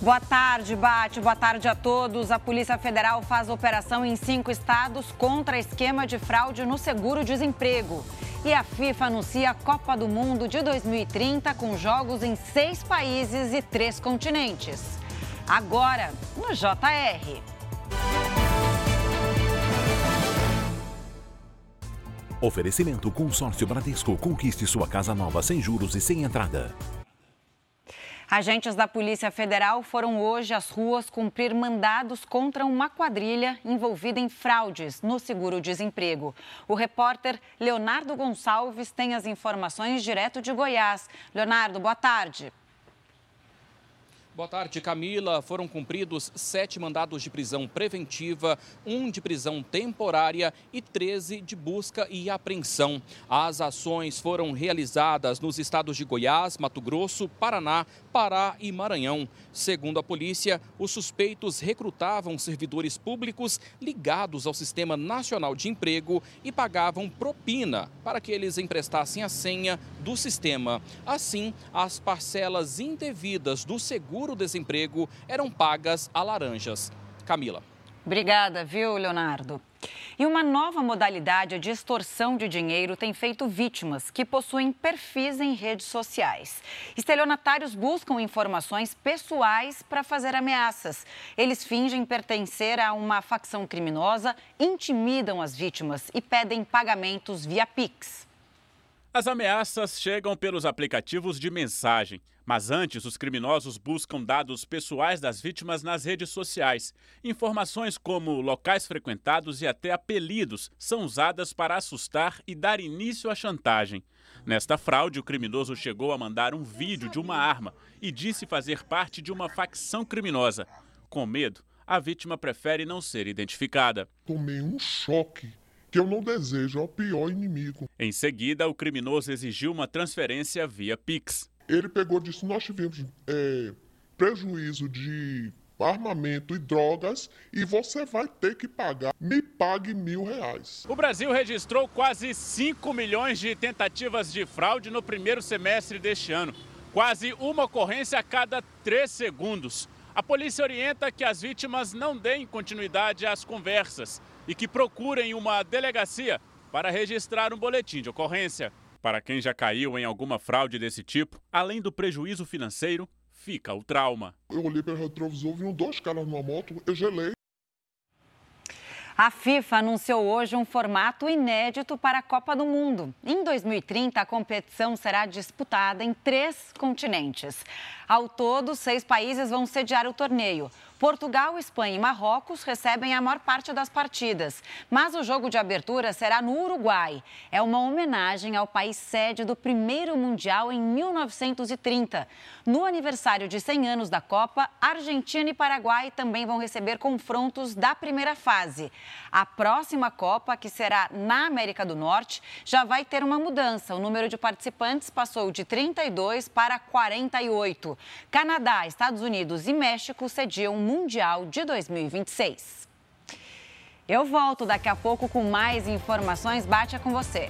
Boa tarde, Bate. Boa tarde a todos. A Polícia Federal faz operação em cinco estados contra esquema de fraude no seguro-desemprego. E a FIFA anuncia a Copa do Mundo de 2030 com jogos em seis países e três continentes. Agora, no JR. Oferecimento Consórcio Bradesco. Conquiste sua casa nova sem juros e sem entrada. Agentes da Polícia Federal foram hoje às ruas cumprir mandados contra uma quadrilha envolvida em fraudes no seguro-desemprego. O repórter Leonardo Gonçalves tem as informações direto de Goiás. Leonardo, boa tarde. Boa tarde, Camila. Foram cumpridos sete mandados de prisão preventiva, um de prisão temporária e 13 de busca e apreensão. As ações foram realizadas nos estados de Goiás, Mato Grosso, Paraná, Pará e Maranhão. Segundo a polícia, os suspeitos recrutavam servidores públicos ligados ao Sistema Nacional de Emprego e pagavam propina para que eles emprestassem a senha do sistema. Assim, as parcelas indevidas do seguro-desemprego eram pagas a laranjas. Camila. Obrigada, viu, Leonardo? E uma nova modalidade de extorsão de dinheiro tem feito vítimas que possuem perfis em redes sociais. Estelionatários buscam informações pessoais para fazer ameaças. Eles fingem pertencer a uma facção criminosa, intimidam as vítimas e pedem pagamentos via Pix. As ameaças chegam pelos aplicativos de mensagem, mas antes os criminosos buscam dados pessoais das vítimas nas redes sociais. Informações como locais frequentados e até apelidos são usadas para assustar e dar início à chantagem. Nesta fraude, o criminoso chegou a mandar um vídeo de uma arma e disse fazer parte de uma facção criminosa. Com medo, a vítima prefere não ser identificada. Tomei um choque que eu não desejo ao pior inimigo. Em seguida, o criminoso exigiu uma transferência via Pix. Ele pegou e disse: Nós tivemos é, prejuízo de armamento e drogas e você vai ter que pagar. Me pague mil reais. O Brasil registrou quase 5 milhões de tentativas de fraude no primeiro semestre deste ano. Quase uma ocorrência a cada três segundos. A polícia orienta que as vítimas não deem continuidade às conversas e que procurem uma delegacia para registrar um boletim de ocorrência. Para quem já caiu em alguma fraude desse tipo, além do prejuízo financeiro, fica o trauma. Eu olhei para o retrovisor, vi dois caras numa moto, eu gelei. A FIFA anunciou hoje um formato inédito para a Copa do Mundo. Em 2030, a competição será disputada em três continentes. Ao todo, seis países vão sediar o torneio. Portugal, Espanha e Marrocos recebem a maior parte das partidas, mas o jogo de abertura será no Uruguai. É uma homenagem ao país sede do primeiro Mundial em 1930. No aniversário de 100 anos da Copa, Argentina e Paraguai também vão receber confrontos da primeira fase. A próxima Copa, que será na América do Norte, já vai ter uma mudança. O número de participantes passou de 32 para 48. Canadá, Estados Unidos e México sediam Mundial de 2026. Eu volto daqui a pouco com mais informações. Bate com você.